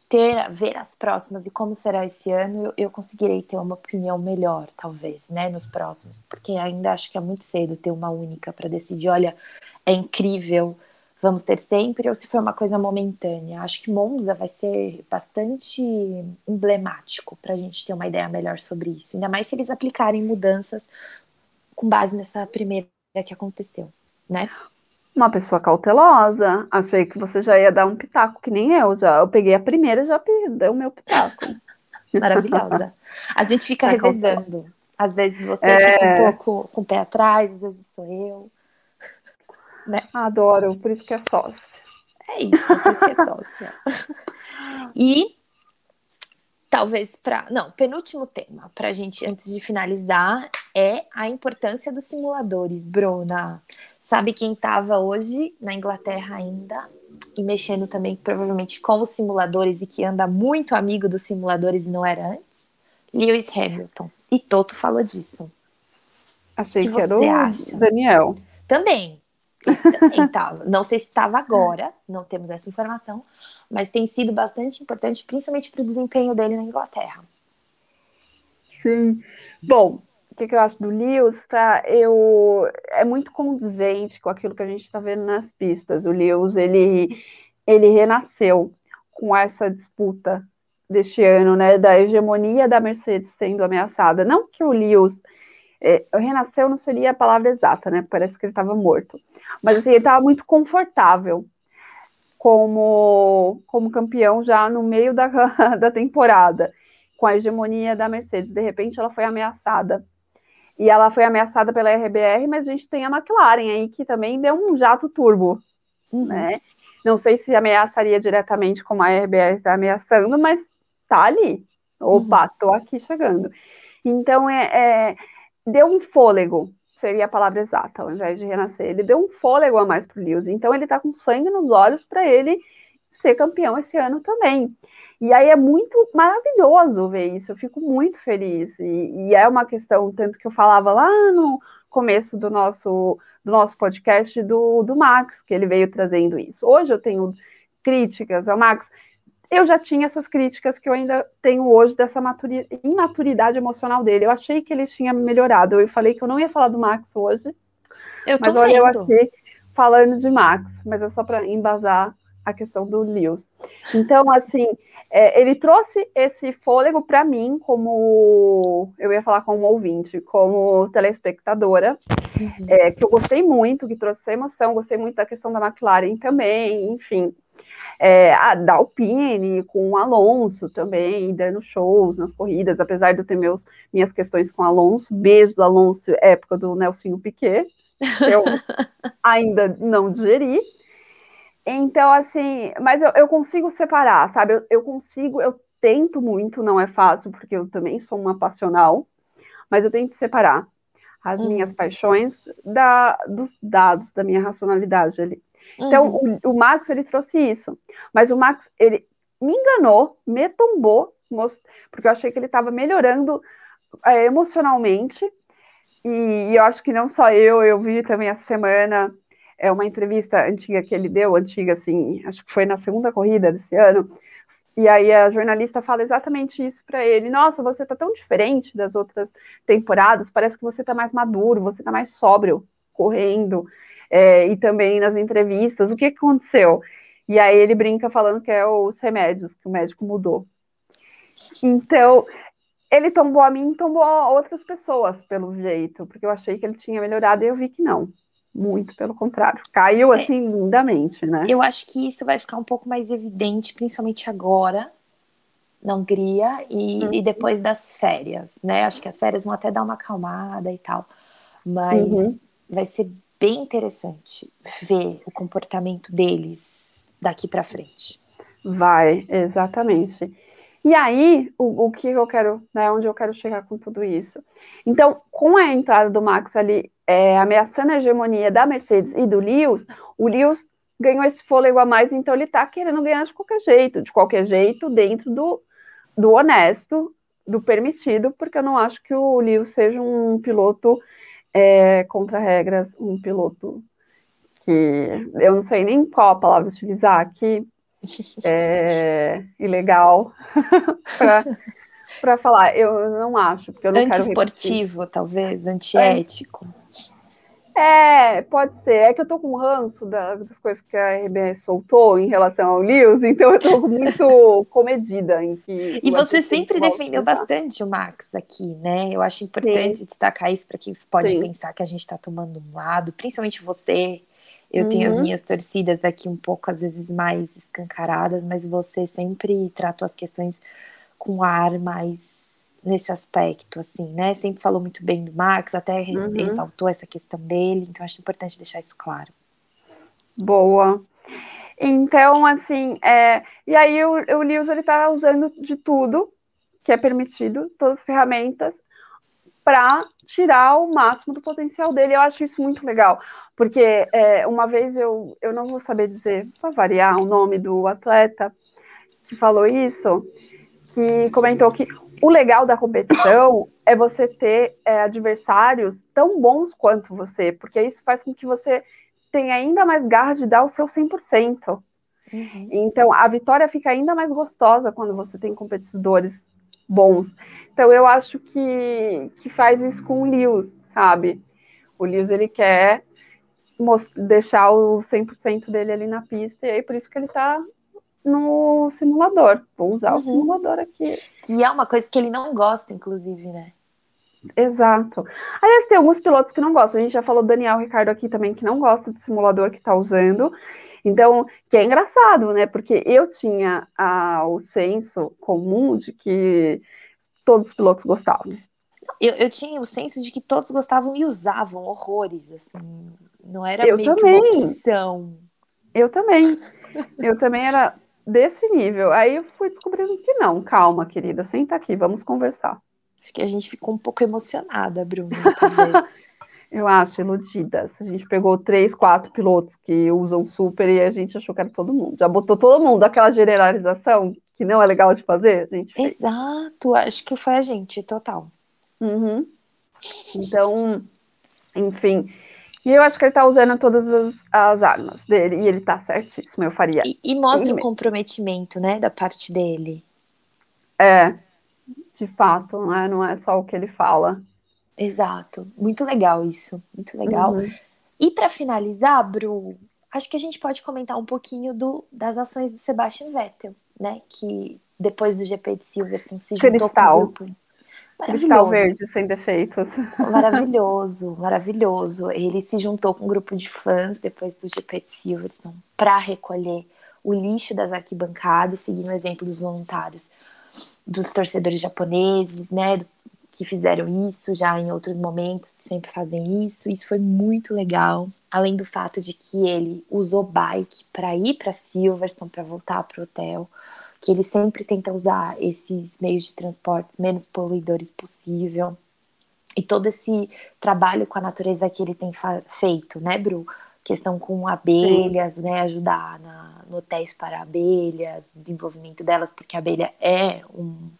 ter ver as próximas e como será esse ano, eu, eu conseguirei ter uma opinião melhor, talvez, né, nos próximos, porque ainda acho que é muito cedo ter uma única para decidir. Olha, é incrível vamos ter sempre, ou se foi uma coisa momentânea. Acho que Monza vai ser bastante emblemático para a gente ter uma ideia melhor sobre isso. Ainda mais se eles aplicarem mudanças com base nessa primeira que aconteceu, né? Uma pessoa cautelosa. Achei que você já ia dar um pitaco, que nem eu. Já eu peguei a primeira e já dei o meu pitaco. Maravilhosa. A gente fica é revezando. Às vezes você é... fica um pouco com o pé atrás, às vezes sou eu né? Adoro, por isso que é sócia. É isso, por isso que é sócia. e talvez para. Não, penúltimo tema, para a gente, antes de finalizar, é a importância dos simuladores. Bruna, sabe quem estava hoje na Inglaterra ainda? E mexendo também, provavelmente, com os simuladores e que anda muito amigo dos simuladores e não era antes? Lewis Hamilton. E Toto falou disso. Achei que, que era o acha? Daniel. Também, então, não sei se estava agora, não temos essa informação, mas tem sido bastante importante, principalmente para o desempenho dele na Inglaterra. Sim. Bom, o que, que, eu acho do Lewis, tá? Eu, é muito condizente com aquilo que a gente está vendo nas pistas. O Lewis, ele, ele renasceu com essa disputa deste ano, né, da hegemonia da Mercedes sendo ameaçada. Não que o Lewis é, renasceu não seria a palavra exata, né? Parece que ele estava morto. Mas assim, ele estava muito confortável como, como campeão já no meio da, da temporada, com a hegemonia da Mercedes. De repente ela foi ameaçada. E ela foi ameaçada pela RBR, mas a gente tem a McLaren aí que também deu um jato turbo, uhum. né? Não sei se ameaçaria diretamente como a RBR está ameaçando, mas tá ali. Opa, uhum. tô aqui chegando. Então é, é deu um fôlego, seria a palavra exata, ao invés de renascer. Ele deu um fôlego a mais para o Lewis. Então ele está com sangue nos olhos para ele ser campeão esse ano também. E aí é muito maravilhoso ver isso, eu fico muito feliz. E, e, é uma questão, tanto que eu falava lá no começo do nosso, do nosso podcast do, do Max, que ele veio trazendo isso. Hoje eu tenho críticas ao Max, eu já tinha essas críticas que eu ainda tenho hoje dessa imaturidade emocional dele. Eu achei que ele tinha melhorado. Eu falei que eu não ia falar do Max hoje. Eu mas olha, eu aqui falando de Max, mas é só para embasar a questão do Lewis. Então, assim, é, ele trouxe esse fôlego para mim, como eu ia falar como ouvinte, como telespectadora, uhum. é, que eu gostei muito, que trouxe emoção, gostei muito da questão da McLaren também, enfim é, a, da Alpine, com o Alonso também, dando shows nas corridas, apesar de eu ter meus, minhas questões com o Alonso. Beijos, Alonso, época do Nelson Piquet. Eu ainda não digeri. Então, assim, mas eu, eu consigo separar, sabe? Eu, eu, consigo, eu tento muito, não é fácil, porque eu também sou uma passional, mas eu tento separar as uhum. minhas paixões da, dos dados, da minha racionalidade ali. Então, uhum. o, o, Max, ele trouxe isso. Mas o Max, ele me enganou, me tombou, porque eu achei que ele estava melhorando é, emocionalmente. E, e, eu acho que não só eu, eu vi também essa semana é uma entrevista antiga que ele deu, antiga assim, acho que foi na segunda corrida desse ano. E aí a jornalista fala exatamente isso para ele. Nossa, você tá tão diferente das outras temporadas, parece que você tá mais maduro, você tá mais sóbrio correndo é, e também nas entrevistas, o que aconteceu? E aí ele brinca falando que é os remédios, que o médico mudou. Então, ele tombou a mim tombou a outras pessoas, pelo jeito, porque eu achei que ele tinha melhorado e eu vi que não. Muito pelo contrário. Caiu é. assim é, lindamente, né? Eu acho que isso vai ficar um pouco mais evidente, principalmente agora, na Hungria e, uhum. e, depois das férias, né? Acho que as férias vão até dar uma acalmada e tal, mas uhum. vai ser bem interessante ver o comportamento deles daqui para frente. Vai, exatamente. E aí, o, o que eu quero, né, onde eu quero chegar com tudo isso? Então, com a entrada do Max ali, é, ameaçando a hegemonia da Mercedes e do Lewis, o Lewis ganhou esse fôlego a mais, então ele tá querendo ganhar de qualquer jeito, de qualquer jeito, dentro do, do honesto, do permitido, porque eu não acho que o Lewis seja um piloto é, contra regras, um piloto que eu não sei nem qual a palavra utilizar aqui, é, ilegal para falar. Eu não acho, porque eu não quero talvez, antiético. É, pode ser. É que eu tô com ranço das coisas que a RBS soltou em relação ao Lewis, então eu tô muito comedida em que. E você sempre defendeu bastante o Max aqui, né? Eu acho importante Sim. destacar isso para quem pode Sim. pensar que a gente está tomando um lado, principalmente você. Eu uhum. tenho as uhum. minhas torcidas aqui um pouco, às vezes, mais escancaradas, mas você sempre tratou as questões com ar mais nesse aspecto, assim, né? Sempre falou muito bem do Max, até uhum. ressaltou essa questão dele, então acho importante deixar isso claro. Boa. Então, assim, é, e aí o, o Lewis, ele tá usando de tudo que é permitido, todas as ferramentas, para tirar o máximo do potencial dele. Eu acho isso muito legal, porque é, uma vez eu, eu não vou saber dizer, para variar, o nome do atleta que falou isso, que comentou que o legal da competição é você ter é, adversários tão bons quanto você, porque isso faz com que você tenha ainda mais garra de dar o seu 100%. Uhum. Então, a vitória fica ainda mais gostosa quando você tem competidores bons. Então, eu acho que, que faz isso com o Lewis, sabe? O Lewis, ele quer deixar o 100% dele ali na pista, e aí por isso que ele tá no simulador. Vou usar uhum. o simulador aqui. Que é uma coisa que ele não gosta, inclusive, né? Exato. Aliás, tem alguns pilotos que não gostam. A gente já falou Daniel Ricardo aqui também, que não gosta do simulador que está usando. Então, que é engraçado, né? Porque eu tinha o senso comum de que todos os pilotos gostavam. Eu, eu tinha o senso de que todos gostavam e usavam horrores, assim. Não era eu meio também. que uma opção. Eu também. Eu também era desse nível. Aí eu fui descobrindo que não. Calma, querida, senta aqui, vamos conversar. Acho que a gente ficou um pouco emocionada, Bruna, eu acho, iludidas. A gente pegou três, quatro pilotos que usam super e a gente achou que era todo mundo. Já botou todo mundo aquela generalização que não é legal de fazer, a gente fez. Exato, acho que foi a gente, total. Uhum. Então, enfim, e eu acho que ele tá usando todas as, as armas dele, e ele tá certíssimo, eu faria. E, e mostra o comprometimento, né, da parte dele. É, de fato, né? não é só o que ele fala. Exato, muito legal isso, muito legal. Uhum. E para finalizar, Bru, acho que a gente pode comentar um pouquinho do, das ações do Sebastian Vettel, né, que depois do GP de Silverstone se juntou Cristal. com o grupo Cristal verde sem defeitos. Maravilhoso, maravilhoso. Ele se juntou com um grupo de fãs depois do GP de Silverstone para recolher o lixo das arquibancadas, seguindo o exemplo dos voluntários, dos torcedores japoneses, né, que fizeram isso já em outros momentos, que sempre fazem isso. Isso foi muito legal. Além do fato de que ele usou bike para ir para Silverstone, para voltar para o hotel que ele sempre tenta usar esses meios de transporte menos poluidores possível. E todo esse trabalho com a natureza que ele tem feito, né, Bru? Questão com abelhas, Sim. né? Ajudar na, no teste para abelhas, desenvolvimento delas, porque a abelha é um,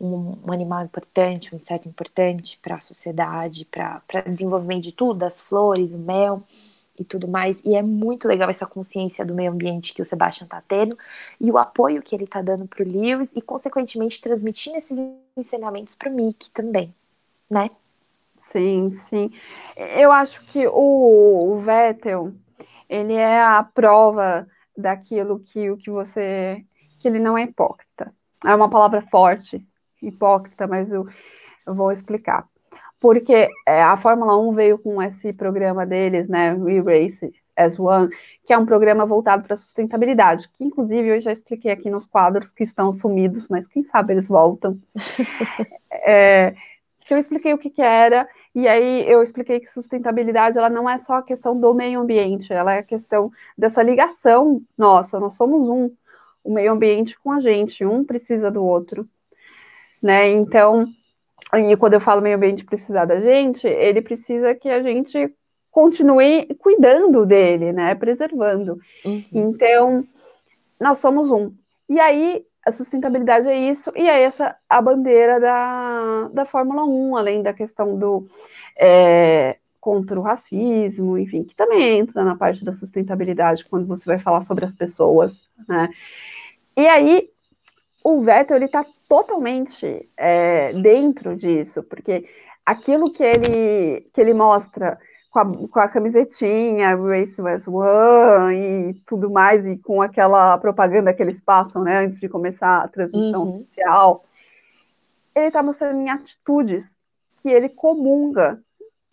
um, um animal importante, um inseto importante para a sociedade, para desenvolvimento de tudo, das flores, o mel e tudo mais. E é muito legal essa consciência do meio ambiente que o Sebastian está tendo e o apoio que ele está dando para o Lewis e, consequentemente, transmitindo esses ensinamentos para o também, né? Sim, sim. Eu acho que o, o Vettel, ele é a prova daquilo que o que você que ele não é hipócrita. É uma palavra forte, hipócrita, mas eu, eu vou explicar porque é, a Fórmula 1 veio com esse programa deles, né, We Race as One, que é um programa voltado para sustentabilidade, que inclusive eu já expliquei aqui nos quadros que estão sumidos, mas quem sabe eles voltam. é, eu expliquei o que, que era, e aí eu expliquei que sustentabilidade ela não é só a questão do meio ambiente, ela é a questão dessa ligação nossa, nós somos um, o meio ambiente com a gente, um precisa do outro, né? Então, e quando eu falo meio ambiente precisar da gente, ele precisa que a gente continue cuidando dele, né? Preservando. Uhum. Então, nós somos um. E aí, a sustentabilidade é isso, e é essa a bandeira da, da Fórmula 1, além da questão do é, contra o racismo, enfim, que também entra na parte da sustentabilidade quando você vai falar sobre as pessoas, né? E aí, o Vettel, ele tá totalmente é, dentro disso, porque aquilo que ele, que ele mostra com a, com a camisetinha, Race was One e tudo mais, e com aquela propaganda que eles passam, né, antes de começar a transmissão uhum. oficial, ele está mostrando em atitudes que ele comunga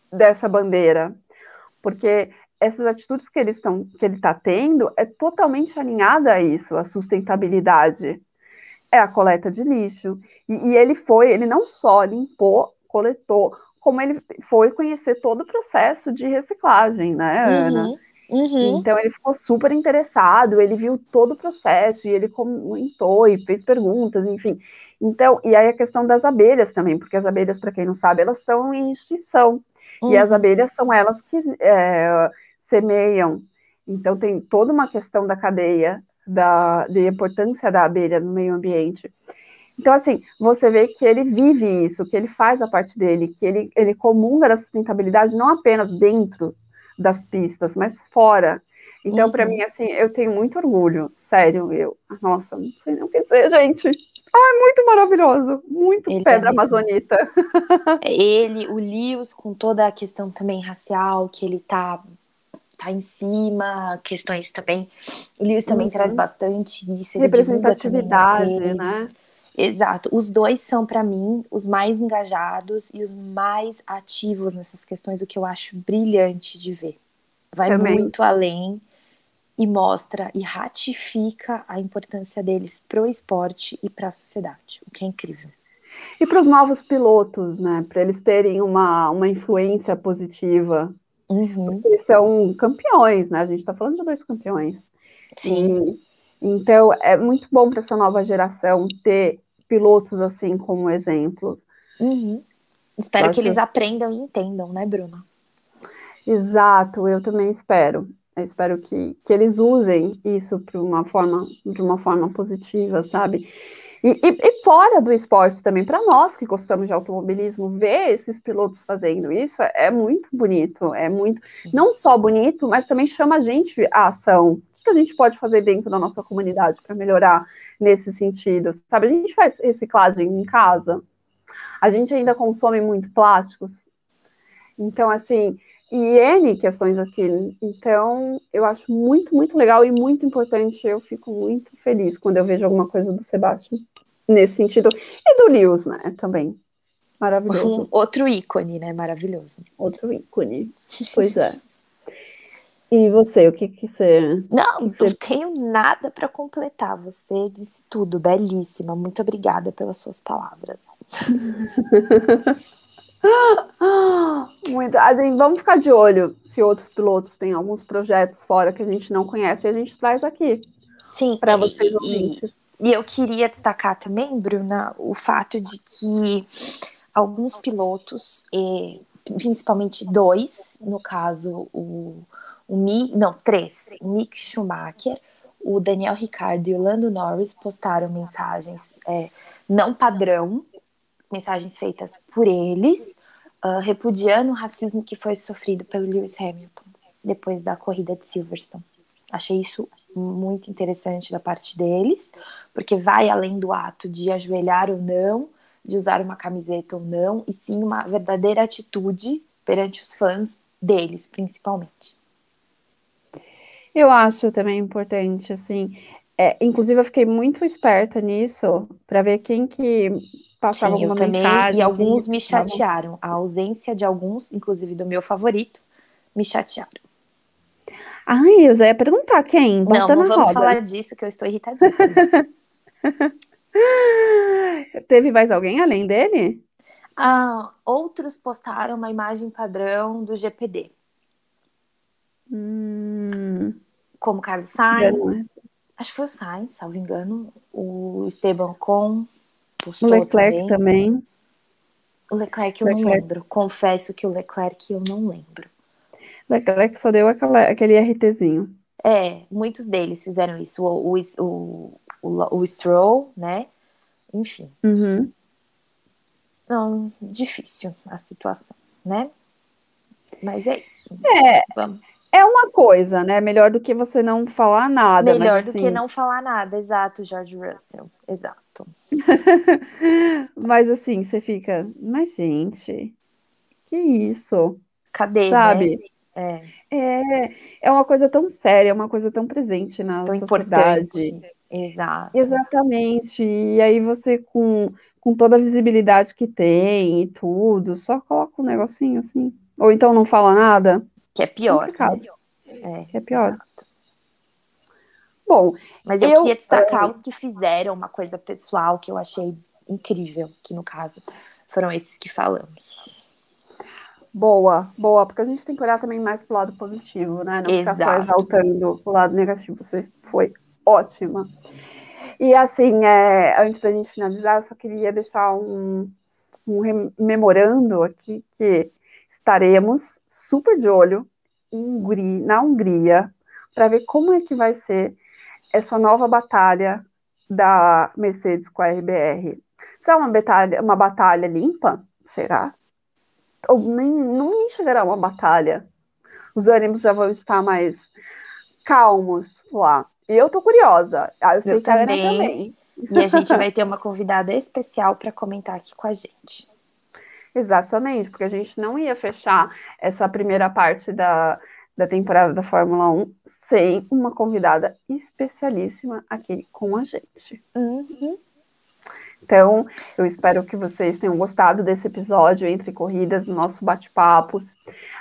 dessa bandeira, porque essas atitudes que, eles estão, que ele está tendo é totalmente alinhada a isso, a sustentabilidade. É a coleta de lixo. E, e ele foi, ele não só limpou, coletou, como ele foi conhecer todo o processo de reciclagem, né, uhum, Ana? Uhum. Então ele ficou super interessado, ele viu todo o processo e ele comentou e fez perguntas, enfim. Então, e aí a questão das abelhas também, porque as abelhas, para quem não sabe, elas estão em extinção. Uhum. E as uhum. abelhas são elas que é, semeiam. Então tem toda uma questão da cadeia, da, da importância da abelha no meio ambiente. Então, assim, você vê que ele vive isso, que ele faz a parte dele, que ele, ele comunga da sustentabilidade não apenas dentro das pistas, mas fora. Então, uhum. para mim, assim, eu tenho muito orgulho, sério, eu, nossa, não sei nem o que dizer, gente. Ah, é muito maravilhoso, muito ele pedra é amazonita. Ele, o Lewis, com toda a questão também racial, que ele tá, tá em cima, questões também. O Lewis também uhum. traz bastante isso. Representatividade, né? Exato. Os dois são, para mim, os mais engajados e os mais ativos nessas questões, o que eu acho brilhante de ver. Vai Também. muito além e mostra e ratifica a importância deles pro esporte e para a sociedade, o que é incrível. E para os novos pilotos, né? Para eles terem uma, uma influência positiva. Uhum. Eles são campeões, né? A gente está falando de dois campeões. Sim. E, então, é muito bom para essa nova geração ter pilotos assim como exemplos. Uhum. Espero que eles aprendam e entendam, né, Bruna? Exato, eu também espero. Eu espero que, que eles usem isso para uma forma, de uma forma positiva, sabe? E, e, e fora do esporte também, para nós que gostamos de automobilismo, ver esses pilotos fazendo isso é, é muito bonito, é muito, não só bonito, mas também chama a gente à ação, que a gente pode fazer dentro da nossa comunidade para melhorar nesse sentido? Sabe, a gente faz reciclagem em casa, a gente ainda consome muito plásticos. Então, assim, e N questões aqui. Então, eu acho muito, muito legal e muito importante. Eu fico muito feliz quando eu vejo alguma coisa do Sebastião nesse sentido. E do Lewis, né, também. Maravilhoso. Um outro ícone, né? Maravilhoso. Outro ícone. Pois é. E você, o que que você. Não, que você... não tenho nada para completar. Você disse tudo, belíssima. Muito obrigada pelas suas palavras. Muito. A gente, vamos ficar de olho se outros pilotos têm alguns projetos fora que a gente não conhece e a gente traz aqui. Sim. Para vocês ouvintes. E, eu queria destacar também, Bruna, o fato de que alguns pilotos, principalmente dois, no caso o o Mi, não, três, o Mick Schumacher, o Daniel Ricciardo e o Lando Norris postaram mensagens é, não padrão, mensagens feitas por eles, uh, repudiando o racismo que foi sofrido pelo Lewis Hamilton depois da corrida de Silverstone. Achei isso muito interessante da parte deles, porque vai além do ato de ajoelhar ou não, de usar uma camiseta ou não, e sim uma verdadeira atitude perante os fãs deles, principalmente. Eu acho também importante, assim. É, inclusive, eu fiquei muito esperta nisso para ver quem que passava Sim, alguma eu também, mensagem. E alguns me chatearam. A ausência de alguns, inclusive do meu favorito, me chatearam. Ai, eu já ia perguntar quem? Bota não, não vamos roda. falar disso, que eu estou irritadíssima. Teve mais alguém além dele? Ah, outros postaram uma imagem padrão do GPD. Hum. Como Carlos Sainz. Acho que foi o Sainz, salvo engano. O Esteban Com. O Leclerc também. também. O Leclerc eu Leclerc. não lembro. Confesso que o Leclerc eu não lembro. Leclerc só deu aquela, aquele RTzinho. É, muitos deles fizeram isso. O, o, o, o, Stroll, né? Enfim. Uhum. Não, difícil a situação, né? Mas é isso. É. Vamos. É uma coisa, né? Melhor do que você não falar nada. Melhor mas, do assim... que não falar nada, exato, George Russell. Exato. mas assim, você fica, mas gente, que isso? Cadê? Sabe? Né? É. é, é uma coisa tão séria, uma coisa tão presente na tão sociedade. Importante. Exato. Exatamente. E aí você com, com toda a visibilidade que tem e tudo, só coloca um negocinho assim. Ou então não fala nada. Que é pior. Né? É, que é pior. Exato. Bom, mas eu, eu queria destacar uh... os que fizeram uma coisa pessoal que eu achei incrível, que no caso foram esses que falamos. Boa, boa, porque a gente tem que olhar também mais pro lado positivo, né? Não Exato. ficar só exaltando o lado negativo. Você foi ótima. E assim, é, antes da gente finalizar, eu só queria deixar um, um memorando aqui que estaremos super de olho Hungria, na Hungria para ver como é que vai ser essa nova batalha da Mercedes com a RBR. Será uma batalha, uma batalha limpa? Será? Ou nem, não nem chegará uma batalha. Os ânimos já vão estar mais calmos lá. E eu tô curiosa. Ah, eu sei eu que também. a Ana também. E a gente vai ter uma convidada especial para comentar aqui com a gente. Exatamente, porque a gente não ia fechar essa primeira parte da, da temporada da Fórmula 1 sem uma convidada especialíssima aqui com a gente. Uhum. Então, eu espero que vocês tenham gostado desse episódio entre corridas, do nosso bate-papos.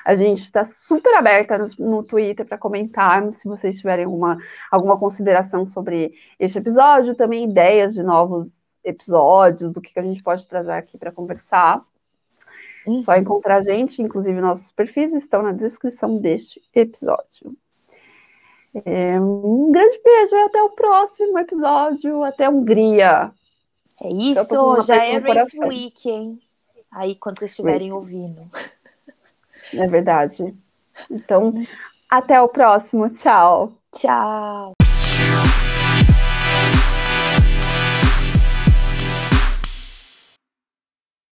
A gente está super aberta no, no Twitter para comentarmos se vocês tiverem alguma, alguma consideração sobre este episódio, também ideias de novos episódios, do que, que a gente pode trazer aqui para conversar. Uhum. Só encontrar a gente, inclusive nossos perfis estão na descrição deste episódio. É, um grande beijo e até o próximo episódio. Até Hungria. É isso, já é Race Week, hein? Aí quando vocês estiverem ouvindo. É verdade. Então, até o próximo. Tchau. Tchau.